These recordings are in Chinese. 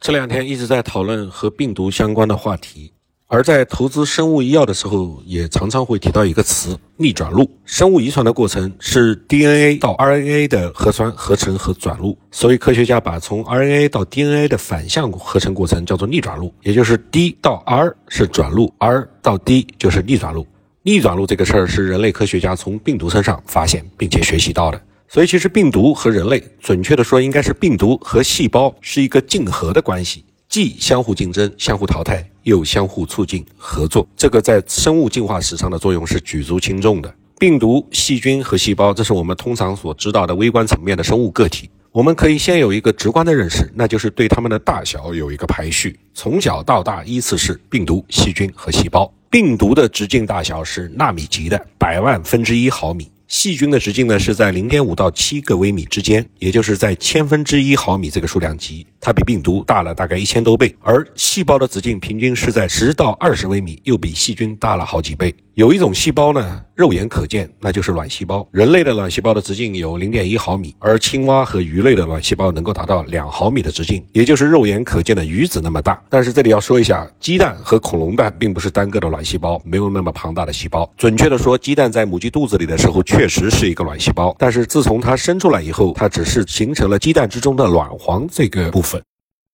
这两天一直在讨论和病毒相关的话题，而在投资生物医药的时候，也常常会提到一个词——逆转录。生物遗传的过程是 DNA 到 RNA 的核酸合成和转录，所以科学家把从 RNA 到 DNA 的反向合成过程叫做逆转录，也就是 D 到 R 是转录，R 到 D 就是逆转录。逆转录这个事儿是人类科学家从病毒身上发现并且学习到的。所以，其实病毒和人类，准确的说，应该是病毒和细胞是一个竞合的关系，既相互竞争、相互淘汰，又相互促进合作。这个在生物进化史上的作用是举足轻重的。病毒、细菌和细胞，这是我们通常所知道的微观层面的生物个体。我们可以先有一个直观的认识，那就是对它们的大小有一个排序，从小到大依次是病毒、细菌和细胞。病毒的直径大小是纳米级的，百万分之一毫米。细菌的直径呢是在零点五到七个微米之间，也就是在千分之一毫米这个数量级，它比病毒大了大概一千多倍。而细胞的直径平均是在十到二十微米，又比细菌大了好几倍。有一种细胞呢，肉眼可见，那就是卵细胞。人类的卵细胞的直径有零点一毫米，而青蛙和鱼类的卵细胞能够达到两毫米的直径，也就是肉眼可见的鱼子那么大。但是这里要说一下，鸡蛋和恐龙蛋并不是单个的卵细胞，没有那么庞大的细胞。准确的说，鸡蛋在母鸡肚子里的时候确实是一个卵细胞，但是自从它生出来以后，它只是形成了鸡蛋之中的卵黄这个部分。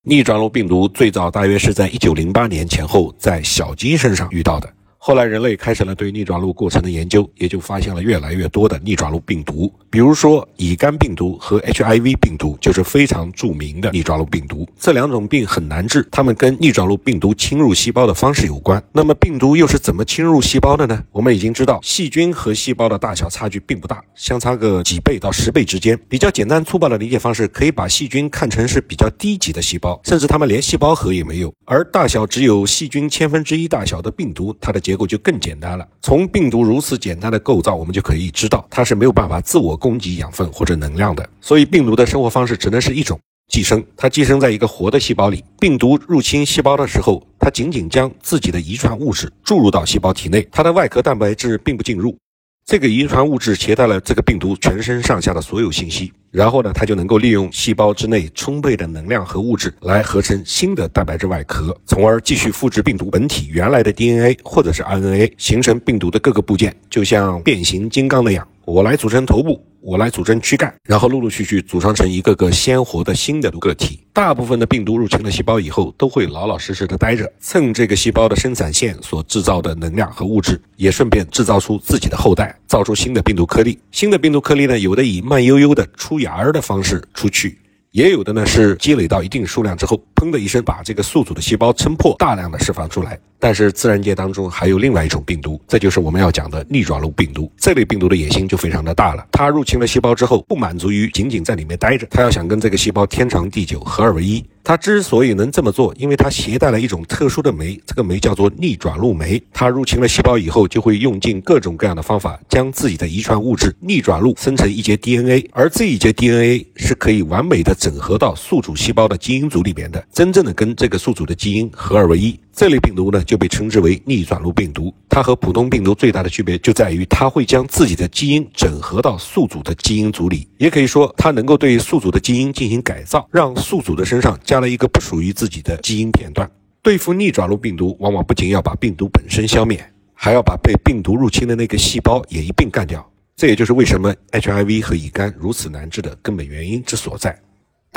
逆转录病毒最早大约是在一九零八年前后在小鸡身上遇到的。后来，人类开始了对逆转录过程的研究，也就发现了越来越多的逆转录病毒。比如说，乙肝病毒和 HIV 病毒就是非常著名的逆转录病毒。这两种病很难治，它们跟逆转录病毒侵入细胞的方式有关。那么，病毒又是怎么侵入细胞的呢？我们已经知道，细菌和细胞的大小差距并不大，相差个几倍到十倍之间。比较简单粗暴的理解方式，可以把细菌看成是比较低级的细胞，甚至它们连细胞核也没有。而大小只有细菌千分之一大小的病毒，它的结结构就更简单了。从病毒如此简单的构造，我们就可以知道它是没有办法自我供给养分或者能量的。所以，病毒的生活方式只能是一种寄生。它寄生在一个活的细胞里。病毒入侵细胞的时候，它仅仅将自己的遗传物质注入到细胞体内，它的外壳蛋白质并不进入。这个遗传物质携带了这个病毒全身上下的所有信息，然后呢，它就能够利用细胞之内充沛的能量和物质来合成新的蛋白质外壳，从而继续复制病毒本体原来的 DNA 或者是 RNA，形成病毒的各个部件，就像变形金刚那样。我来组成头部，我来组成躯干，然后陆陆续续组装成一个个鲜活的新的个体。大部分的病毒入侵了细胞以后，都会老老实实的待着，蹭这个细胞的生产线所制造的能量和物质，也顺便制造出自己的后代，造出新的病毒颗粒。新的病毒颗粒呢，有的以慢悠悠的出芽儿的方式出去。也有的呢是积累到一定数量之后，砰的一声把这个宿主的细胞撑破，大量的释放出来。但是自然界当中还有另外一种病毒，这就是我们要讲的逆转录病毒。这类病毒的野心就非常的大了，它入侵了细胞之后，不满足于仅仅在里面待着，它要想跟这个细胞天长地久，合二为一。它之所以能这么做，因为它携带了一种特殊的酶，这个酶叫做逆转录酶。它入侵了细胞以后，就会用尽各种各样的方法，将自己的遗传物质逆转录生成一节 DNA，而这一节 DNA 是可以完美的整合到宿主细胞的基因组里边的，真正的跟这个宿主的基因合二为一。这类病毒呢，就被称之为逆转录病毒。它和普通病毒最大的区别就在于，它会将自己的基因整合到宿主的基因组里，也可以说，它能够对宿主的基因进行改造，让宿主的身上加了一个不属于自己的基因片段。对付逆转录病毒，往往不仅要把病毒本身消灭，还要把被病毒入侵的那个细胞也一并干掉。这也就是为什么 HIV 和乙肝如此难治的根本原因之所在。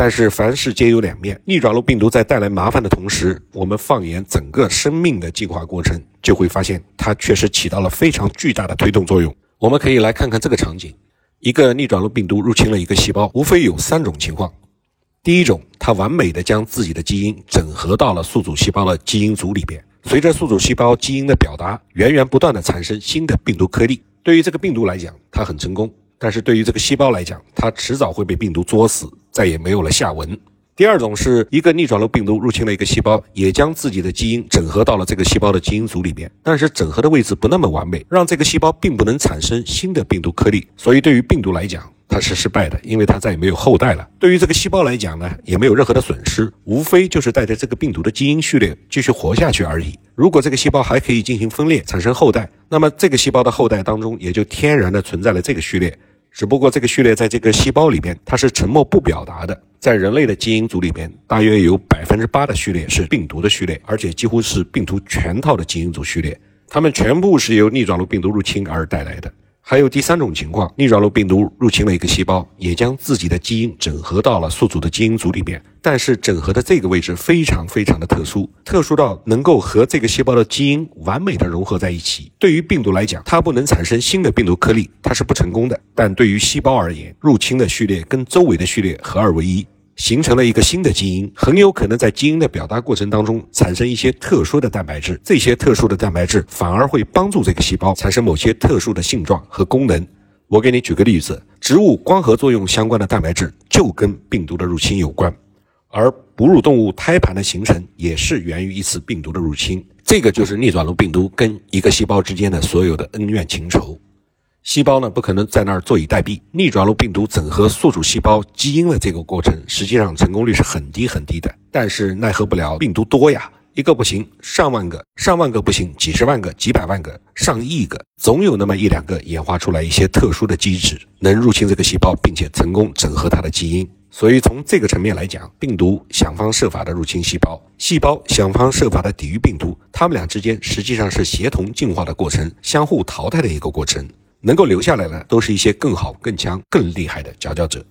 但是凡事皆有两面，逆转录病毒在带来麻烦的同时，我们放眼整个生命的进化过程，就会发现它确实起到了非常巨大的推动作用。我们可以来看看这个场景：一个逆转录病毒入侵了一个细胞，无非有三种情况。第一种，它完美的将自己的基因整合到了宿主细胞的基因组里边，随着宿主细胞基因的表达，源源不断的产生新的病毒颗粒。对于这个病毒来讲，它很成功。但是对于这个细胞来讲，它迟早会被病毒作死，再也没有了下文。第二种是一个逆转录病毒入侵了一个细胞，也将自己的基因整合到了这个细胞的基因组里面，但是整合的位置不那么完美，让这个细胞并不能产生新的病毒颗粒。所以对于病毒来讲，它是失败的，因为它再也没有后代了。对于这个细胞来讲呢，也没有任何的损失，无非就是带着这个病毒的基因序列继续活下去而已。如果这个细胞还可以进行分裂产生后代，那么这个细胞的后代当中也就天然的存在了这个序列。只不过这个序列在这个细胞里边它是沉默不表达的。在人类的基因组里边，大约有百分之八的序列是病毒的序列，而且几乎是病毒全套的基因组序列，它们全部是由逆转录病毒入侵而带来的。还有第三种情况，逆转录病毒入侵了一个细胞，也将自己的基因整合到了宿主的基因组里面。但是整合的这个位置非常非常的特殊，特殊到能够和这个细胞的基因完美的融合在一起。对于病毒来讲，它不能产生新的病毒颗粒，它是不成功的。但对于细胞而言，入侵的序列跟周围的序列合二为一。形成了一个新的基因，很有可能在基因的表达过程当中产生一些特殊的蛋白质，这些特殊的蛋白质反而会帮助这个细胞产生某些特殊的性状和功能。我给你举个例子，植物光合作用相关的蛋白质就跟病毒的入侵有关，而哺乳动物胎盘的形成也是源于一次病毒的入侵。这个就是逆转录病毒跟一个细胞之间的所有的恩怨情仇。细胞呢不可能在那儿坐以待毙。逆转录病毒整合宿主细胞基因的这个过程，实际上成功率是很低很低的。但是奈何不了病毒多呀，一个不行，上万个，上万个不行，几十万个、几百万个、上亿个，总有那么一两个演化出来一些特殊的机制，能入侵这个细胞，并且成功整合它的基因。所以从这个层面来讲，病毒想方设法的入侵细胞，细胞想方设法的抵御病毒，它们俩之间实际上是协同进化的过程，相互淘汰的一个过程。能够留下来的，都是一些更好、更强、更厉害的佼佼者。